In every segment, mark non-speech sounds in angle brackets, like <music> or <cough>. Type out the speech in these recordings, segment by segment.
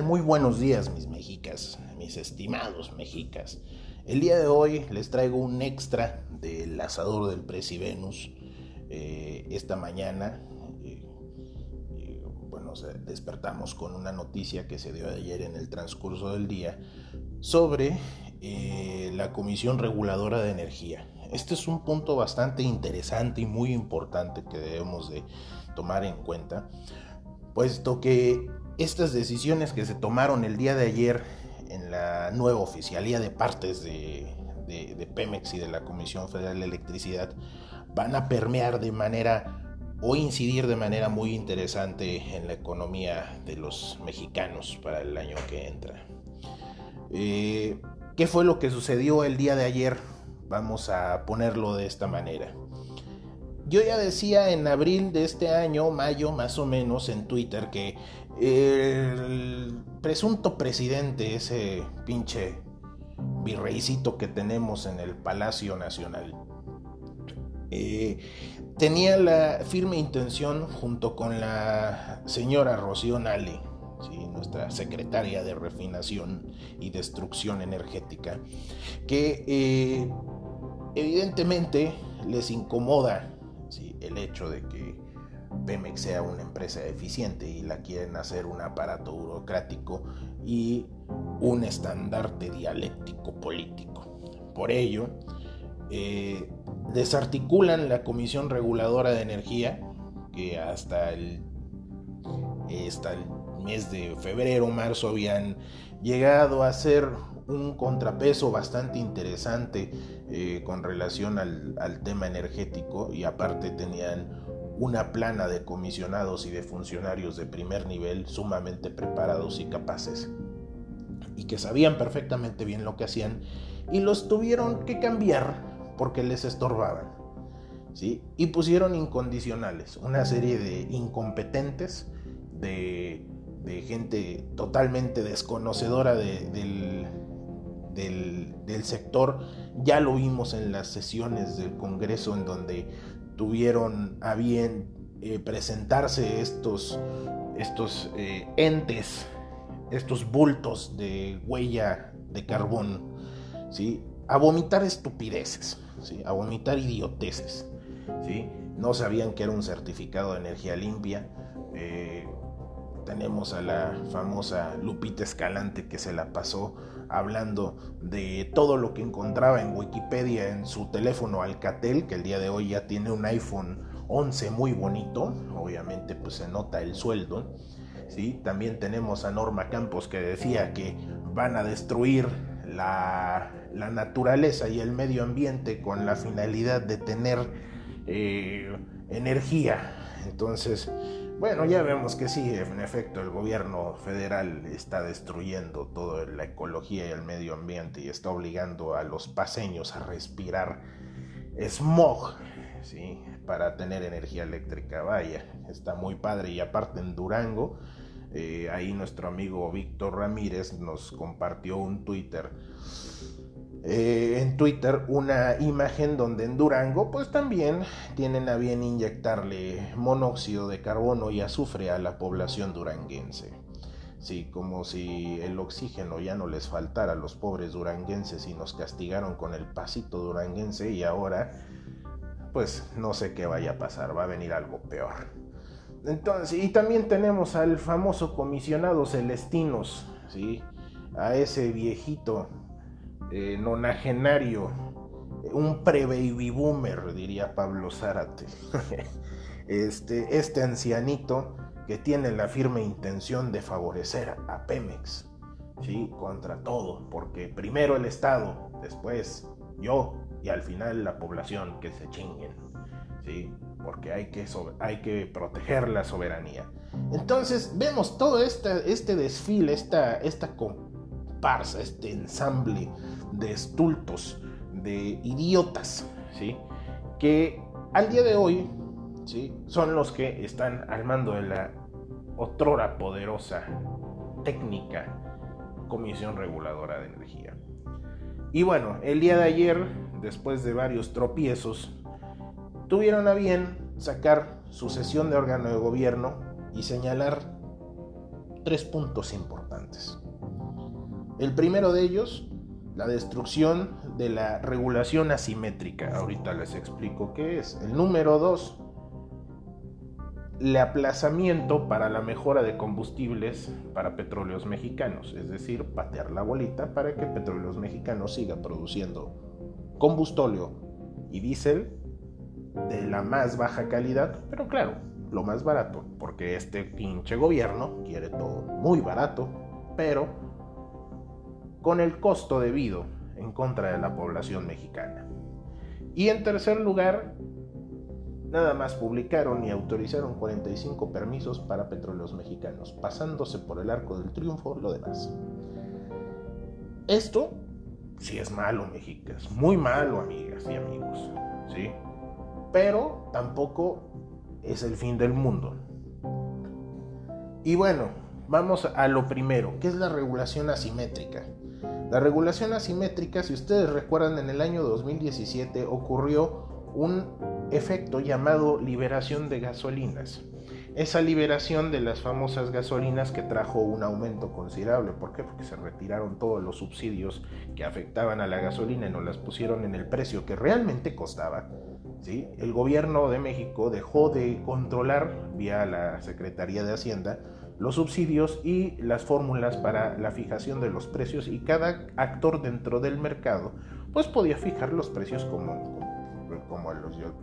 Muy buenos días, mis mexicas, mis estimados mexicas. El día de hoy les traigo un extra del asador del Presi Venus. Eh, esta mañana, eh, eh, bueno, despertamos con una noticia que se dio ayer en el transcurso del día sobre la Comisión Reguladora de Energía. Este es un punto bastante interesante y muy importante que debemos de tomar en cuenta, puesto que estas decisiones que se tomaron el día de ayer en la nueva oficialía de partes de, Pemex y de la Comisión Federal de Electricidad van a permear de manera o incidir de manera muy interesante en la economía de los mexicanos para el año que entra. Eh, ¿Qué fue lo que sucedió el día de ayer? Vamos a ponerlo de esta manera. Yo ya decía en abril de este año, mayo más o menos, en Twitter que el presunto presidente, ese pinche virreycito que tenemos en el Palacio Nacional, eh, tenía la firme intención junto con la señora Rocío Nale, nuestra secretaria de refinación y destrucción energética, que eh, evidentemente les incomoda el hecho de que Pemex sea una empresa eficiente y la quieren hacer un aparato burocrático y un estandarte dialéctico político. Por ello, eh, desarticulan la Comisión Reguladora de Energía, que hasta el, hasta el mes de febrero, marzo habían llegado a ser un contrapeso bastante interesante eh, con relación al, al tema energético y aparte tenían una plana de comisionados y de funcionarios de primer nivel sumamente preparados y capaces y que sabían perfectamente bien lo que hacían y los tuvieron que cambiar porque les estorbaban. ¿sí? Y pusieron incondicionales, una serie de incompetentes, de, gente totalmente desconocedora del, del, del sector. Ya lo vimos en las sesiones del Congreso en donde tuvieron a bien eh, presentarse estos, estos eh, entes, estos bultos de huella de carbón, ¿sí? a vomitar estupideces, ¿sí? a vomitar idioteces. ¿sí? No sabían que era un certificado de energía limpia. Eh, tenemos a la famosa Lupita Escalante que se la pasó hablando de todo lo que encontraba en Wikipedia en su teléfono Alcatel, que el día de hoy ya tiene un iPhone 11 muy bonito, obviamente pues se nota el sueldo. ¿sí? También tenemos a Norma Campos que decía que van a destruir la, naturaleza y el medio ambiente con la finalidad de tener eh, energía. Entonces, bueno, ya vemos que sí, en efecto, el gobierno federal está destruyendo toda la ecología y el medio ambiente y está obligando a los paseños a respirar smog, ¿sí? Para tener energía eléctrica. Vaya, está muy padre. Y aparte en Durango, eh, ahí nuestro amigo Víctor Ramírez nos compartió un Twitter eh, en Twitter una imagen donde en Durango pues también tienen a bien inyectarle monóxido de carbono y azufre a la población duranguense. Sí, como si el oxígeno ya no les faltara a los pobres duranguenses y nos castigaron con el pasito duranguense y ahora pues no sé qué vaya a pasar, va a venir algo peor. Entonces, y también tenemos al famoso comisionado Celestinos, ¿sí? A ese viejito eh, nonagenario, un pre-baby boomer, diría Pablo Zárate. <laughs> este, este ancianito que tiene la firme intención de favorecer a Pemex, ¿sí? Contra todo, porque primero el Estado, después yo y al final la población que se chinguen, ¿sí? Porque hay que, proteger la soberanía. Entonces vemos todo este, este desfile, esta, esta este ensamble de estultos, de idiotas, ¿sí? que al día de hoy ¿sí? son los que están al mando de la otrora poderosa técnica Comisión Reguladora de Energía. Y bueno, el día de ayer, después de varios tropiezos, tuvieron a bien sacar su sesión de órgano de gobierno y señalar tres puntos importantes. El primero de ellos, la destrucción de la regulación asimétrica. Ahorita les explico qué es. El número dos, el aplazamiento para la mejora de combustibles para petróleos mexicanos, es decir, patear la bolita para que petróleos mexicanos siga produciendo combustóleo y diésel de la más baja calidad, pero claro, lo más barato, porque este pinche gobierno quiere todo muy barato, pero con el costo debido en contra de la población mexicana. Y en tercer lugar, Nada más publicaron y autorizaron 45 permisos para petróleos mexicanos, pasándose por el arco del triunfo lo demás. Esto sí es malo, mexicas, muy malo, amigas y amigos, ¿sí? Pero tampoco es el fin del mundo. Y bueno, vamos a lo primero, ¿qué es la regulación asimétrica? La regulación asimétrica, si ustedes recuerdan, en el año 2017 ocurrió un efecto llamado liberación de gasolinas. Esa liberación de las famosas gasolinas que trajo un aumento considerable. ¿Por qué? Porque se retiraron todos los subsidios que afectaban a la gasolina y nos las pusieron en el precio que realmente costaba. ¿sí? El gobierno de México dejó de controlar vía la Secretaría de Hacienda los subsidios y las fórmulas para la fijación de los precios y cada actor dentro del mercado pues podía fijar los precios como, como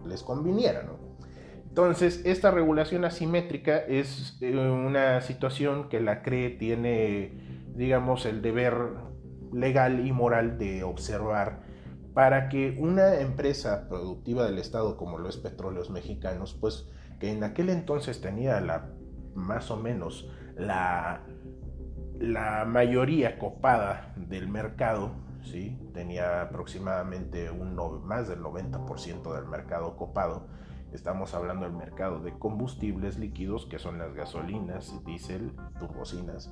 les conviniera. Entonces, esta regulación asimétrica es eh, una situación que la CRE tiene, digamos, el deber legal y moral de observar para que una empresa productiva del Estado como lo es Petróleos Mexicanos, pues que en aquel entonces tenía la más o menos la, la mayoría copada del mercado, ¿sí? tenía aproximadamente un más del 90% del mercado copado. Estamos hablando del mercado de combustibles líquidos, que son las gasolinas, diésel, turbocinas.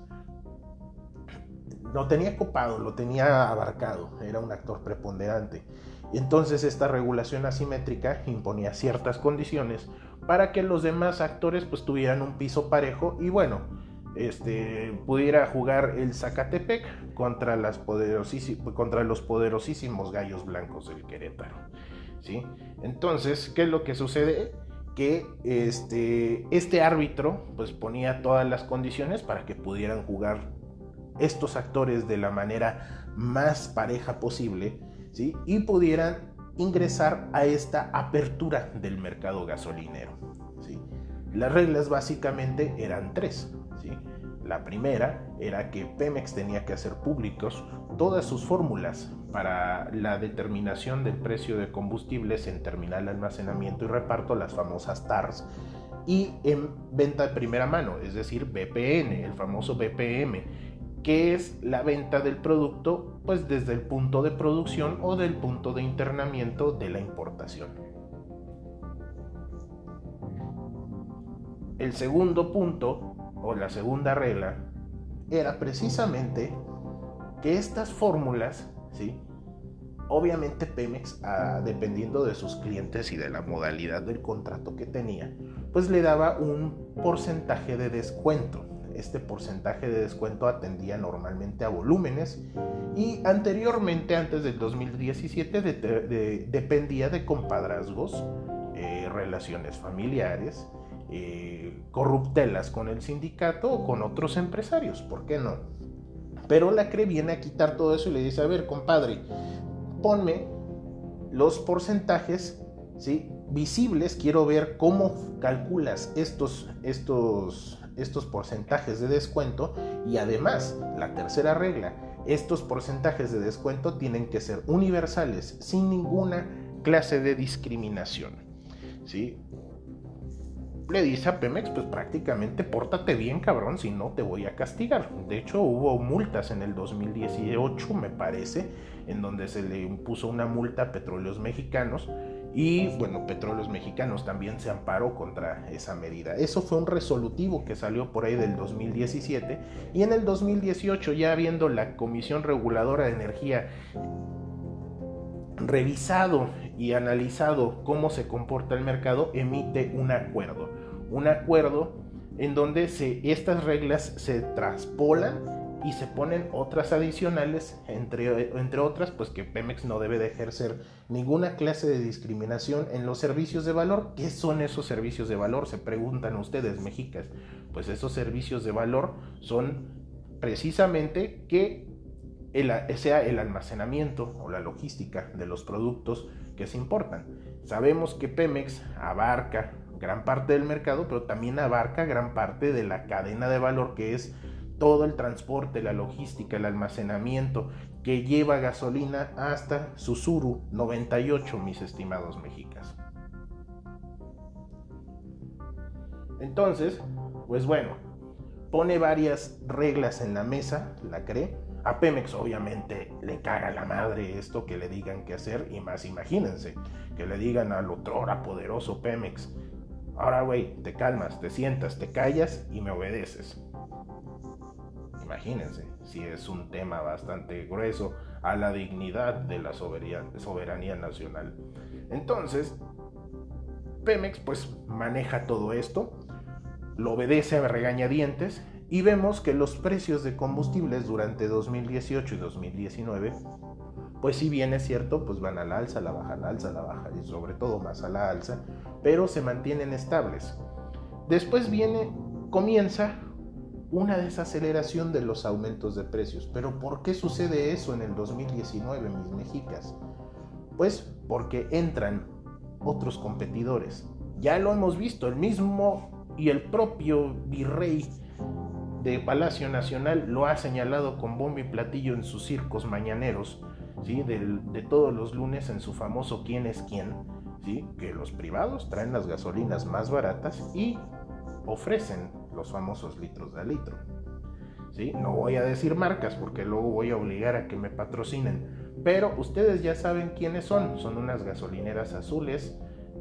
Lo tenía copado, lo tenía abarcado, era un actor preponderante. Entonces esta regulación asimétrica imponía ciertas condiciones para que los demás actores pues tuvieran un piso parejo y bueno, este, pudiera jugar el Zacatepec contra, los poderosísimos gallos blancos del Querétaro. ¿sí? Entonces, ¿qué es lo que sucede? Que este, este árbitro pues, ponía todas las condiciones para que pudieran jugar estos actores de la manera más pareja posible ¿sí? y pudieran ingresar a esta apertura del mercado gasolinero. Las reglas básicamente eran tres. La primera era que Pemex tenía que hacer públicos todas sus fórmulas para la determinación del precio de combustibles en terminal almacenamiento y reparto, las famosas TARS, y en venta de primera mano, es decir, BPN, el famoso BPM, que es la venta del producto pues desde el punto de producción o del punto de internamiento de la importación. El segundo punto o la segunda regla era precisamente que estas fórmulas, ¿sí? Obviamente Pemex, ah, dependiendo de sus clientes y de la modalidad del contrato que tenía, pues le daba un porcentaje de descuento. Este porcentaje de descuento atendía normalmente a volúmenes y anteriormente, antes del 2017, dependía de compadrazgos, eh, relaciones familiares eh, corruptelas con el sindicato o con otros empresarios, ¿por qué no? Pero la CRE viene a quitar todo eso y le dice, a ver, compadre, ponme los porcentajes ¿sí? visibles, quiero ver cómo calculas estos, estos, estos porcentajes de descuento y además, la tercera regla, estos porcentajes de descuento tienen que ser universales, sin ninguna clase de discriminación. ¿sí? le dice a Pemex, pues prácticamente pórtate bien, cabrón, si no te voy a castigar. De hecho, hubo multas en el 2018, me parece, en donde se le impuso una multa a petróleos mexicanos. Y bueno, Petróleos Mexicanos también se amparó contra esa medida. Eso fue un resolutivo que salió por ahí del 2017. Y en el 2018, ya viendo la Comisión Reguladora de Energía revisado y analizado cómo se comporta el mercado, emite un acuerdo. Un acuerdo en donde se, estas reglas se traspolan y se ponen otras adicionales, entre, entre otras, pues que Pemex no debe de ejercer ninguna clase de discriminación en los servicios de valor. ¿Qué son esos servicios de valor? Se preguntan ustedes, mexicas. Pues esos servicios de valor son precisamente que sea el almacenamiento o la logística de los productos que se importan. Sabemos que Pemex abarca gran parte del mercado, pero también abarca gran parte de la cadena de valor que es todo el transporte, la logística, el almacenamiento que lleva gasolina hasta Susuru 98, mis estimados mexicas. Entonces, pues bueno, pone varias reglas en la mesa, la cree. A Pemex obviamente le caga la madre esto que le digan qué hacer y más imagínense que le digan al otrora poderoso Pemex, ahora güey, te calmas, te sientas, te callas y me obedeces. Imagínense, si es un tema bastante grueso a la dignidad de la soberanía, nacional. Entonces, Pemex pues maneja todo esto, lo obedece a regañadientes y vemos que los precios de combustibles durante 2018 y 2019, pues si bien es cierto, pues van a la alza, la baja, la alza, la baja y sobre todo más a la alza, pero se mantienen estables. Después viene, comienza una desaceleración de los aumentos de precios. Pero ¿por qué sucede eso en el 2019, mis mexicas? Pues porque entran otros competidores. Ya lo hemos visto, el mismo y el propio virrey de Palacio Nacional lo ha señalado con bombo y platillo en sus circos mañaneros, ¿sí? de, de todos los lunes en su famoso quién es quién, ¿sí? que los privados traen las gasolinas más baratas y ofrecen los famosos litros de litro. ¿Sí? No voy a decir marcas porque luego voy a obligar a que me patrocinen, pero ustedes ya saben quiénes son. Son unas gasolineras azules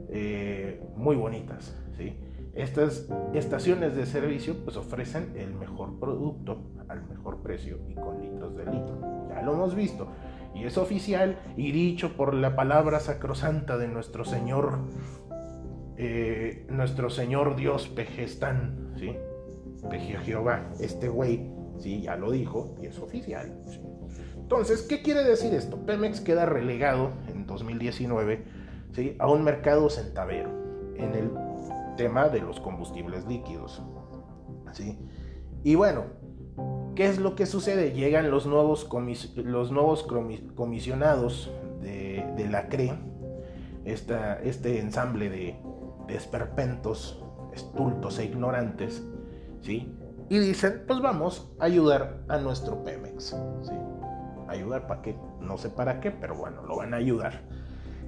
eh, muy bonitas. ¿sí? Estas estaciones de servicio pues ofrecen el mejor producto al mejor precio y con litros de litro. Ya lo hemos visto. Y es oficial y dicho por la palabra sacrosanta de nuestro Señor eh, nuestro Señor Dios Pejestán, ¿sí? Peje Jehová, este güey, sí, ya lo dijo y es oficial. Entonces, ¿qué quiere decir esto? Pemex queda relegado en 2019 ¿sí? a un mercado centavero en el tema de los combustibles líquidos. ¿sí? Y bueno, ¿qué es lo que sucede? Llegan los nuevos, los nuevos comisionados de, la CRE, este ensamble de desperpentos, estultos e ignorantes, ¿sí? Y dicen, pues vamos a ayudar a nuestro Pemex, ¿sí? Ayudar para qué, no sé para qué, pero bueno, lo van a ayudar.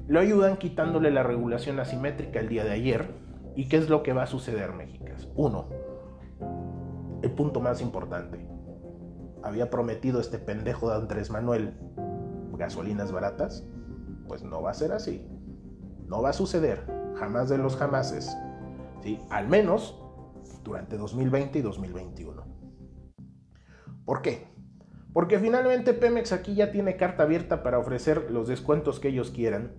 Lo ayudan quitándole la regulación asimétrica el día de ayer. ¿Y qué es lo que va a suceder, Mexicas? Uno, el punto más importante. Había prometido este pendejo de Andrés Manuel gasolinas baratas. Pues no va a ser así. No va a suceder jamás de los jamases, ¿sí? al menos durante 2020 y 2021. ¿Por qué? Porque finalmente Pemex aquí ya tiene carta abierta para ofrecer los descuentos que ellos quieran.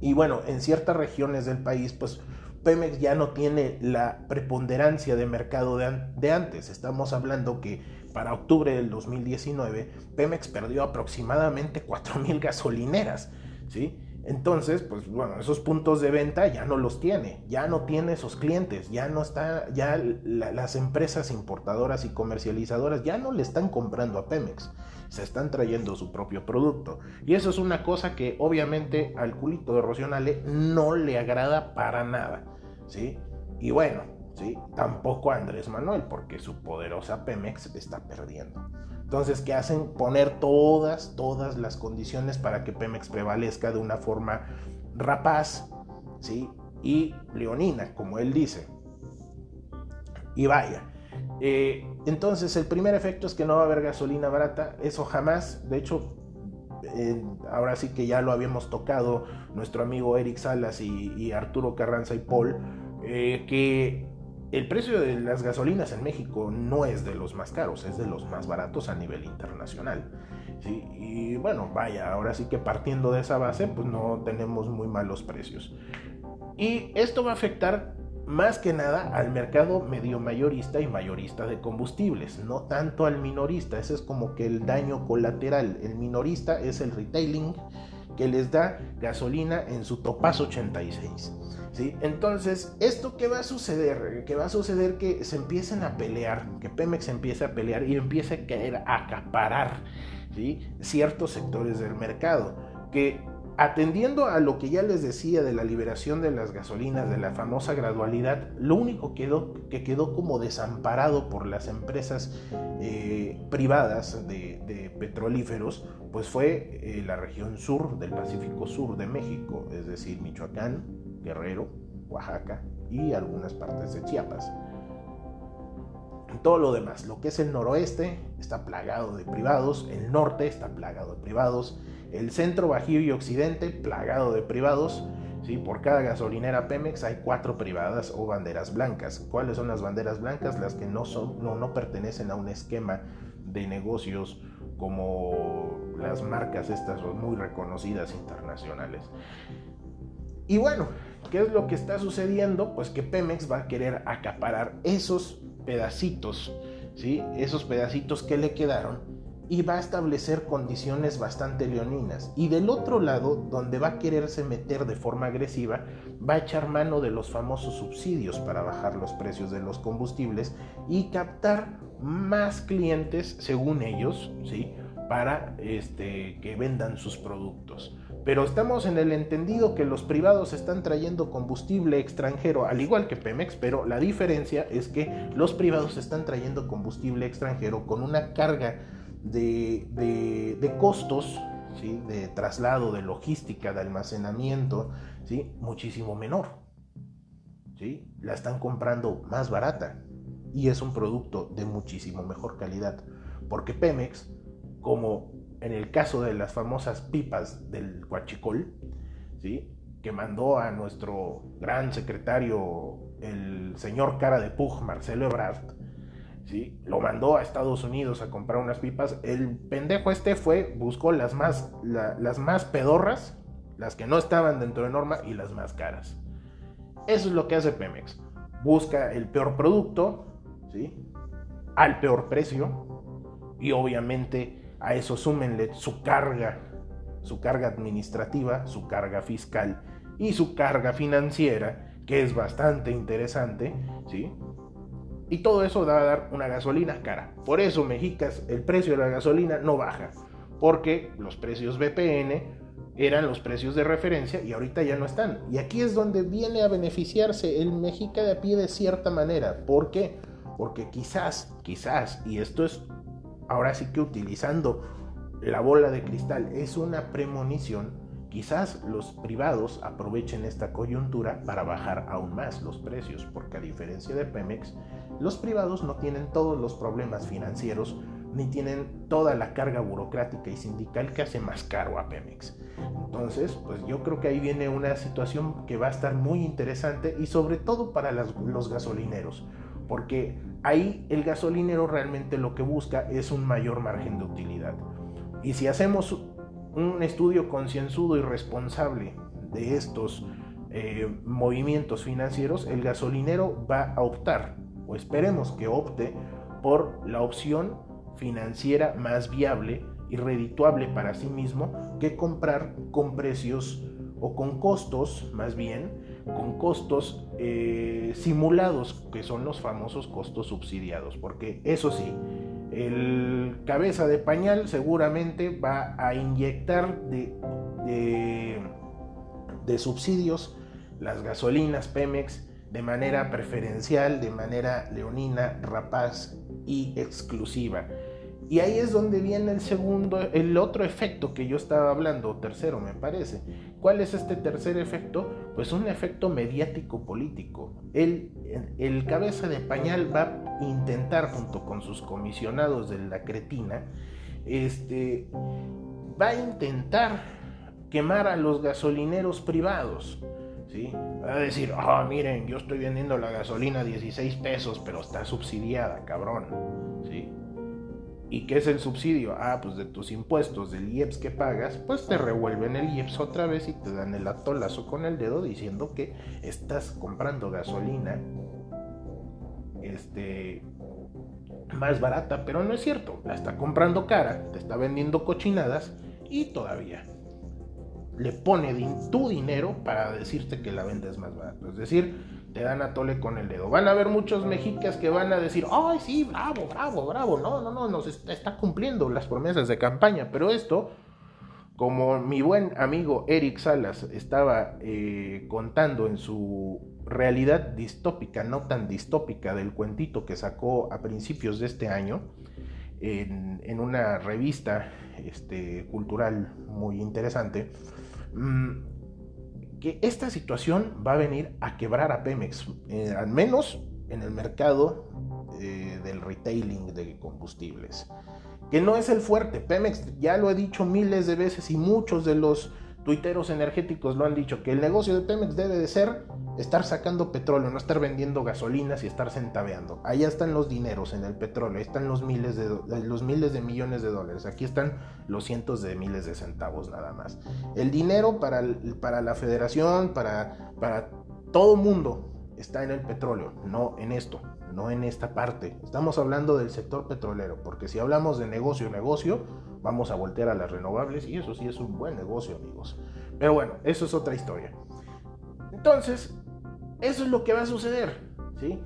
Y bueno, en ciertas regiones del país, pues Pemex ya no tiene la preponderancia de mercado de, de, antes. Estamos hablando que para octubre del 2019 Pemex perdió aproximadamente 4.000 gasolineras, ¿sí? Entonces, pues bueno, esos puntos de venta ya no los tiene, ya no tiene esos clientes, ya no está, ya las empresas importadoras y comercializadoras ya no le están comprando a Pemex, se están trayendo su propio producto. Y eso es una cosa que obviamente al culito de Rocionale no le agrada para nada, ¿sí? Y bueno, ¿sí? Tampoco a Andrés Manuel, porque su poderosa Pemex está perdiendo. Entonces, ¿qué hacen? Poner todas, todas las condiciones para que Pemex prevalezca de una forma rapaz, ¿sí? Y leonina, como él dice. Y vaya. Eh, entonces, el primer efecto es que no va a haber gasolina barata. Eso jamás, de hecho, ahora sí que ya lo habíamos tocado nuestro amigo Eric Salas y, Arturo Carranza y Paul, eh, que el precio de las gasolinas en México no es de los más caros, es de los más baratos a nivel internacional. ¿sí? Y bueno, vaya, ahora sí que partiendo de esa base, pues no tenemos muy malos precios. Y esto va a afectar más que nada al mercado medio mayorista y mayorista de combustibles, no tanto al minorista. Ese es como que el daño colateral. El minorista es el retailing que les da gasolina en su topaz 86. ¿sí? Entonces, ¿esto qué va a suceder? Que va a suceder que se empiecen a pelear, que Pemex empiece a pelear y empiece a querer acaparar ¿sí? ciertos sectores del mercado. Que Atendiendo a lo que ya les decía de la liberación de las gasolinas, de la famosa gradualidad, lo único que quedó como desamparado por las empresas eh, privadas de, petrolíferos, pues fue eh, la región sur del Pacífico Sur de México, es decir, Michoacán, Guerrero, Oaxaca y algunas partes de Chiapas. Todo lo demás, lo que es el noroeste, está plagado de privados, el norte está plagado de privados, el centro, bajío y occidente, plagado de privados. ¿sí? Por cada gasolinera Pemex hay cuatro privadas o banderas blancas. ¿Cuáles son las banderas blancas? Las que no, son, no, no pertenecen a un esquema de negocios como las marcas estas muy reconocidas internacionales. Y bueno, ¿qué es lo que está sucediendo? Pues que Pemex va a querer acaparar esos pedacitos, ¿sí? Esos pedacitos que le quedaron y va a establecer condiciones bastante leoninas. Y del otro lado, donde va a quererse meter de forma agresiva, va a echar mano de los famosos subsidios para bajar los precios de los combustibles y captar más clientes, según ellos, ¿sí? para este, que vendan sus productos. Pero estamos en el entendido que los privados están trayendo combustible extranjero, al igual que Pemex, pero la diferencia es que los privados están trayendo combustible extranjero con una carga de, costos, ¿sí? de traslado, de logística, de almacenamiento, ¿sí? muchísimo menor. ¿sí? La están comprando más barata y es un producto de muchísimo mejor calidad. Porque Pemex, como en el caso de las famosas pipas del Huachicol, ¿sí? que mandó a nuestro gran secretario, el señor cara de Pug, Marcelo Ebrard, lo mandó a Estados Unidos a comprar unas pipas. El pendejo este fue, buscó las más, las más pedorras, las que no estaban dentro de norma y las más caras. Eso es lo que hace Pemex. Busca el peor producto, ¿sí? Al peor precio. Y obviamente a eso súmenle su carga, su carga administrativa, su carga fiscal y su carga financiera, que es bastante interesante, ¿sí? Y todo eso va a dar una gasolina cara. Por eso, Mexicas, el precio de la gasolina no baja. Porque los precios BPN eran los precios de referencia y ahorita ya no están. Y aquí es donde viene a beneficiarse el Mexica de a pie de cierta manera. ¿Por qué? Porque quizás, quizás, y esto es ahora sí que utilizando la bola de cristal, es una premonición Quizás los privados aprovechen esta coyuntura para bajar aún más los precios, porque a diferencia de Pemex, los privados no tienen todos los problemas financieros ni tienen toda la carga burocrática y sindical que hace más caro a Pemex. Entonces, pues yo creo que ahí viene una situación que va a estar muy interesante y sobre todo para los gasolineros, porque ahí el gasolinero realmente lo que busca es un mayor margen de utilidad. Y si hacemos un estudio concienzudo y responsable de estos eh, movimientos financieros, el gasolinero va a optar, o esperemos que opte, por la opción financiera más viable y redituable para sí mismo que comprar con precios o con costos, más bien, con costos eh, simulados, que son los famosos costos subsidiados, porque eso sí, el cabeza de pañal seguramente va a inyectar de, de, subsidios las gasolinas Pemex de manera preferencial, de manera leonina, rapaz y exclusiva. Y ahí es donde viene el segundo, el otro efecto que yo estaba hablando, tercero me parece. ¿Cuál es este tercer efecto? Pues un efecto mediático político. El, el cabeza de pañal va a intentar junto con sus comisionados de la cretina, este, va a intentar quemar a los gasolineros privados. ¿sí? Va a decir, ah, miren, yo estoy vendiendo la gasolina a 16 pesos, pero está subsidiada, cabrón. ¿sí? ¿Y qué es el subsidio? Ah, pues de tus impuestos, del IEPS que pagas, pues te revuelven el IEPS otra vez y te dan el atolazo con el dedo diciendo que estás comprando gasolina este, más barata, pero no es cierto, la está comprando cara, te está vendiendo cochinadas y todavía le pone tu dinero para decirte que la vendes más barato. Es decir, te dan a tole con el dedo. Van a haber muchos mexicas que van a decir, ay, sí, bravo, bravo, bravo. No, no, no, nos está, cumpliendo las promesas de campaña. Pero esto, como mi buen amigo Eric Salas estaba eh, contando en su realidad distópica, no tan distópica del cuentito que sacó a principios de este año, en, una revista este, cultural muy interesante, mm, que esta situación va a venir a quebrar a Pemex, eh, al menos en el mercado eh, del retailing de combustibles, que no es el fuerte. Pemex, ya lo he dicho miles de veces y muchos de los tuiteros energéticos lo han dicho, que el negocio de Pemex debe de ser estar sacando petróleo, no estar vendiendo gasolinas y estar centaveando. Allá están los dineros en el petróleo, ahí están los miles de, los miles de millones de dólares, aquí están los cientos de miles de centavos nada más. El dinero para, para la federación, para, para todo mundo está en el petróleo, no en esto, no en esta parte. Estamos hablando del sector petrolero, porque si hablamos de negocio, negocio, vamos a voltear a las renovables y eso sí es un buen negocio, amigos. Pero bueno, eso es otra historia. Entonces, eso es lo que va a suceder, ¿sí?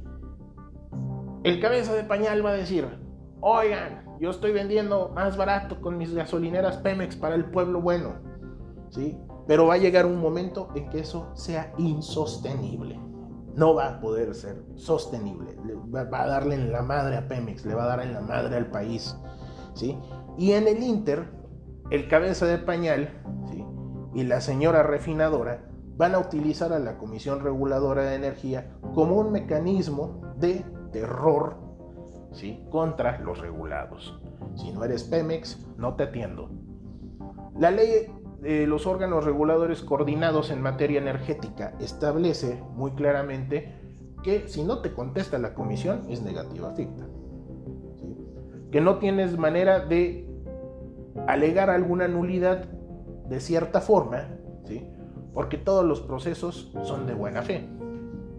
El cabeza de pañal va a decir, oigan, yo estoy vendiendo más barato con mis gasolineras Pemex para el pueblo bueno, ¿sí? Pero va a llegar un momento en que eso sea insostenible. No va a poder ser sostenible. Va a darle en la madre a Pemex, le va a dar en la madre al país, Y en el Inter, el cabeza de pañal y la señora refinadora van a utilizar a la Comisión Reguladora de Energía como un mecanismo de terror contra los regulados. Si no eres Pemex, no te atiendo. La ley de los órganos reguladores coordinados en materia energética establece muy claramente que si no te contesta la comisión es negativa ficta. Que no tienes manera de alegar alguna nulidad de cierta forma, ¿sí? porque todos los procesos son de buena fe,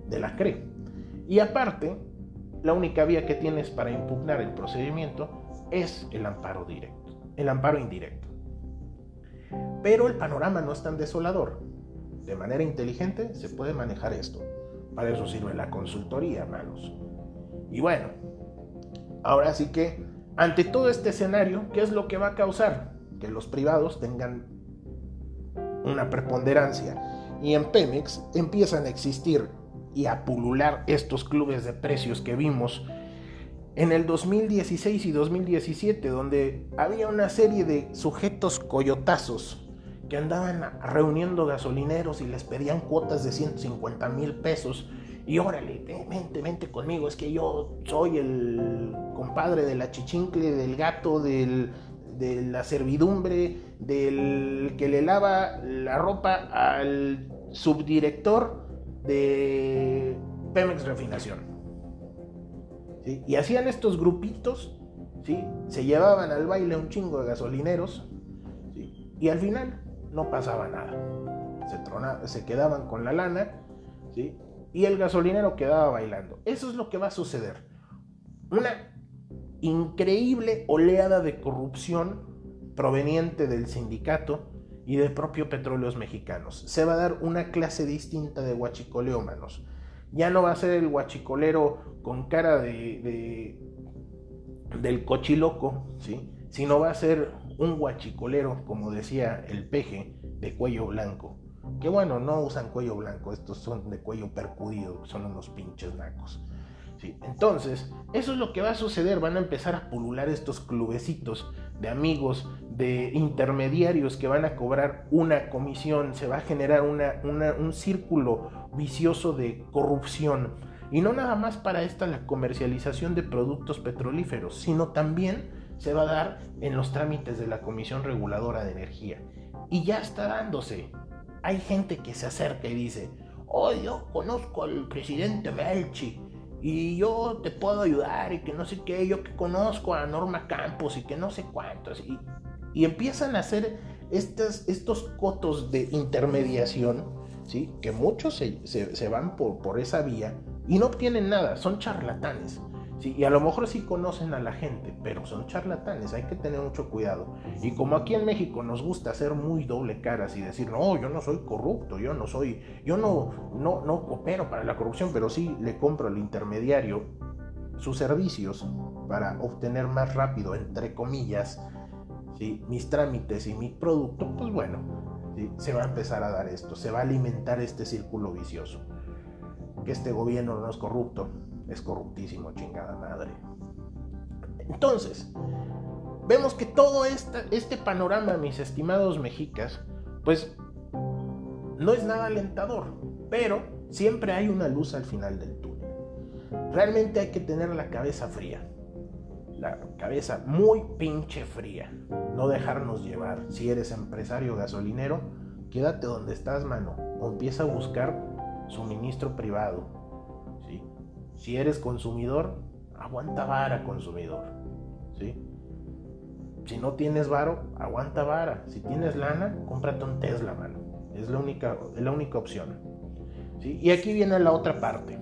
de la CRE. Y aparte, la única vía que tienes para impugnar el procedimiento es el amparo directo, el amparo indirecto. Pero el panorama no es tan desolador. De manera inteligente se puede manejar esto. Para eso sirve la consultoría, hermanos. Y bueno, ahora sí que ante todo este escenario, ¿qué es lo que va a causar? Que los privados tengan una preponderancia. Y en Pemex empiezan a existir y a pulular estos clubes de precios que vimos en el 2016 y 2017, donde había una serie de sujetos coyotazos que andaban reuniendo gasolineros y les pedían cuotas de 150 mil pesos y órale, vente, vente conmigo, es que yo soy el compadre de la chichincle, del gato, del, de la servidumbre, del que le lava la ropa al subdirector de Pemex Refinación. Y hacían estos grupitos, ¿sí? se llevaban al baile un chingo de gasolineros y al final no pasaba nada. Se, se quedaban con la lana ¿sí? Y el gasolinero quedaba bailando. Eso es lo que va a suceder. Una increíble oleada de corrupción proveniente del sindicato y de propio Petróleos Mexicanos. Se va a dar una clase distinta de huachicoleómanos. Ya no va a ser el huachicolero con cara de, del cochiloco, ¿sí? sino va a ser un huachicolero, como decía el peje, de cuello blanco, que bueno, no usan cuello blanco, estos son de cuello percudido, son unos pinches nacos. ¿sí? Entonces, eso es lo que va a suceder, van a empezar a pulular estos clubecitos de amigos, de intermediarios que van a cobrar una comisión, se va a generar un círculo vicioso de corrupción. Y no nada más para esta la comercialización de productos petrolíferos, sino también se va a dar en los trámites de la Comisión Reguladora de Energía. Y ya está dándose hay gente que se acerca y dice, oh, yo conozco al presidente Melchi y yo te puedo ayudar y que no sé qué, yo que conozco a Norma Campos y que no sé cuántos. Y, y empiezan a hacer estas, estos cotos de intermediación, ¿sí? que muchos se, se, van por, por esa vía y no obtienen nada, son charlatanes. Sí, y a lo mejor sí conocen a la gente, pero son charlatanes, hay que tener mucho cuidado. Y como aquí en México nos gusta ser muy doble caras y decir, no, yo no soy corrupto, yo no soy, yo no, no, no coopero para la corrupción, pero sí le compro al intermediario sus servicios para obtener más rápido, entre comillas, mis trámites y mi producto, pues bueno, se va a empezar a dar esto, se va a alimentar este círculo vicioso. Que este gobierno no es corrupto, es corruptísimo, chingada madre. Entonces, vemos que todo este panorama, mis estimados mexicas, pues no es nada alentador, pero siempre hay una luz al final del túnel. Realmente hay que tener la cabeza fría, la cabeza muy pinche fría, no dejarnos llevar. Si eres empresario gasolinero, quédate donde estás, mano, o empieza a buscar suministro privado, si eres consumidor, aguanta vara consumidor. ¿sí? Si no tienes varo, aguanta vara. Si tienes lana, cómprate un Tesla, mano. Es la única, la única opción. ¿sí? Y aquí viene la otra parte.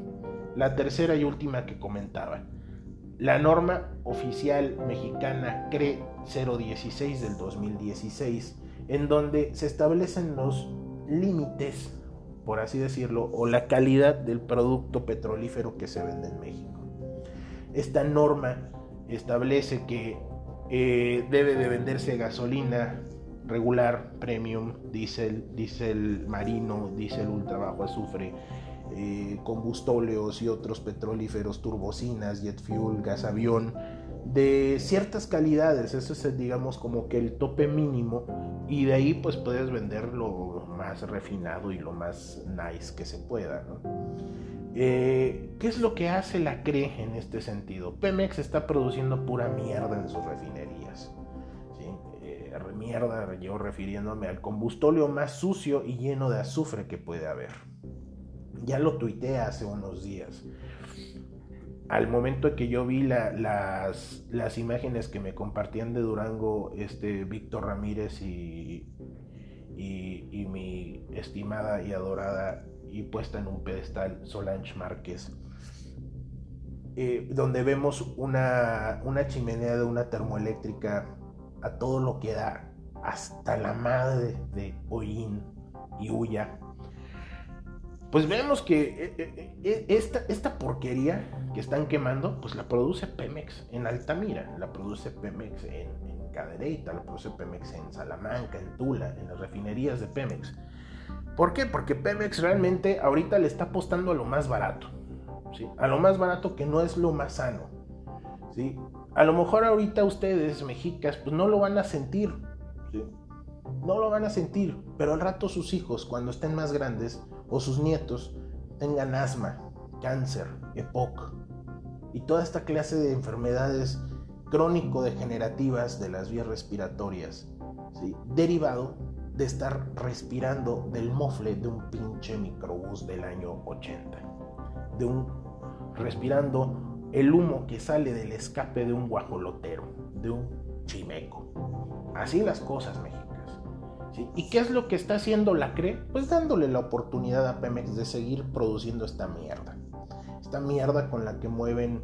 La tercera y última que comentaba. La norma oficial mexicana CRE 016 del 2016, en donde se establecen los límites por así decirlo, o la calidad del producto petrolífero que se vende en México. Esta norma establece que eh, debe de venderse gasolina regular, premium, diésel, diésel marino, diésel ultra bajo azufre, eh, combustóleos y otros petrolíferos, turbocinas, jet fuel, gas avión, de ciertas calidades, eso es digamos como que el tope mínimo y de ahí pues puedes vender lo más refinado y lo más nice que se pueda. Eh, ¿Qué es lo que hace la CRE en este sentido? Pemex está produciendo pura mierda en sus refinerías. ¿sí? Eh, mierda, yo refiriéndome al combustóleo más sucio y lleno de azufre que puede haber. Ya lo tuiteé hace unos días al momento que yo vi las, las, imágenes que me compartían de Durango, este Víctor Ramírez y, y, mi estimada y adorada y puesta en un pedestal Solange Márquez, eh, donde vemos una, una chimenea de una termoeléctrica a todo lo que da, hasta la madre de Oín y Uya pues vemos que eh, eh, eh, esta, esta porquería que están quemando, pues la produce Pemex en Altamira, la produce Pemex en, en Cadereyta, la produce Pemex en Salamanca, en Tula, en las refinerías de Pemex. ¿Por qué? Porque Pemex realmente ahorita le está apostando a lo más barato, ¿sí? a lo más barato que no es lo más sano. ¿sí? A lo mejor ahorita ustedes, mexicas, pues no lo van a sentir, ¿sí? no lo van a sentir, pero al rato sus hijos, cuando estén más grandes, o sus nietos tengan asma, cáncer, EPOC y toda esta clase de enfermedades crónico-degenerativas de las vías respiratorias, derivado de estar respirando del mofle de un pinche microbús del año 80, de un respirando el humo que sale del escape de un guajolotero, de un chimeco. Así las cosas, México. ¿Y qué es lo que está haciendo la CRE? Pues dándole la oportunidad a Pemex de seguir produciendo esta mierda. Esta mierda con la que mueven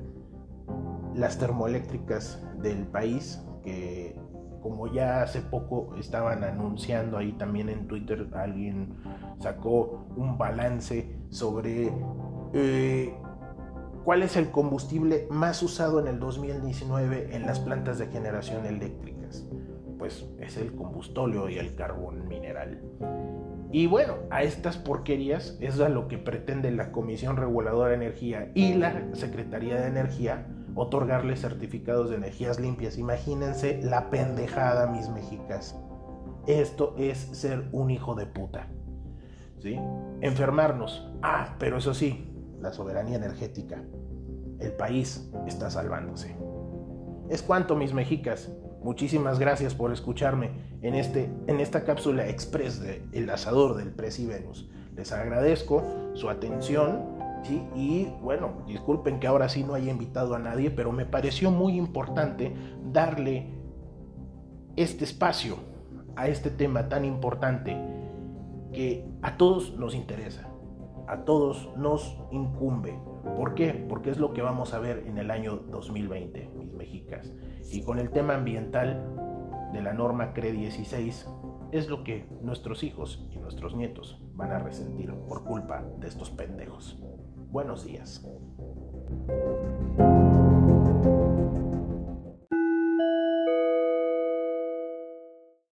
las termoeléctricas del país, que como ya hace poco estaban anunciando ahí también en Twitter, alguien sacó un balance sobre eh, cuál es el combustible más usado en el 2019 en las plantas de generación eléctricas pues es el combustóleo y el carbón mineral. Y bueno, a estas porquerías es a lo que pretende la Comisión Reguladora de Energía y la Secretaría de Energía otorgarles certificados de energías limpias. Imagínense la pendejada, mis mexicas. Esto es ser un hijo de puta. ¿Sí? Enfermarnos. Ah, pero eso sí, la soberanía energética. El país está salvándose. Es cuanto, mis mexicas. Muchísimas gracias por escucharme en, este, en esta cápsula express de El Asador del Presi Venus. Les agradezco su atención. Y bueno, disculpen que ahora sí no haya invitado a nadie, pero me pareció muy importante darle este espacio a este tema tan importante que a todos nos interesa, a todos nos incumbe. ¿Por qué? Porque es lo que vamos a ver en el año 2020, mis mexicas. Y con el tema ambiental de la norma CRE 16, es lo que nuestros hijos y nuestros nietos van a resentir por culpa de estos pendejos. Buenos días.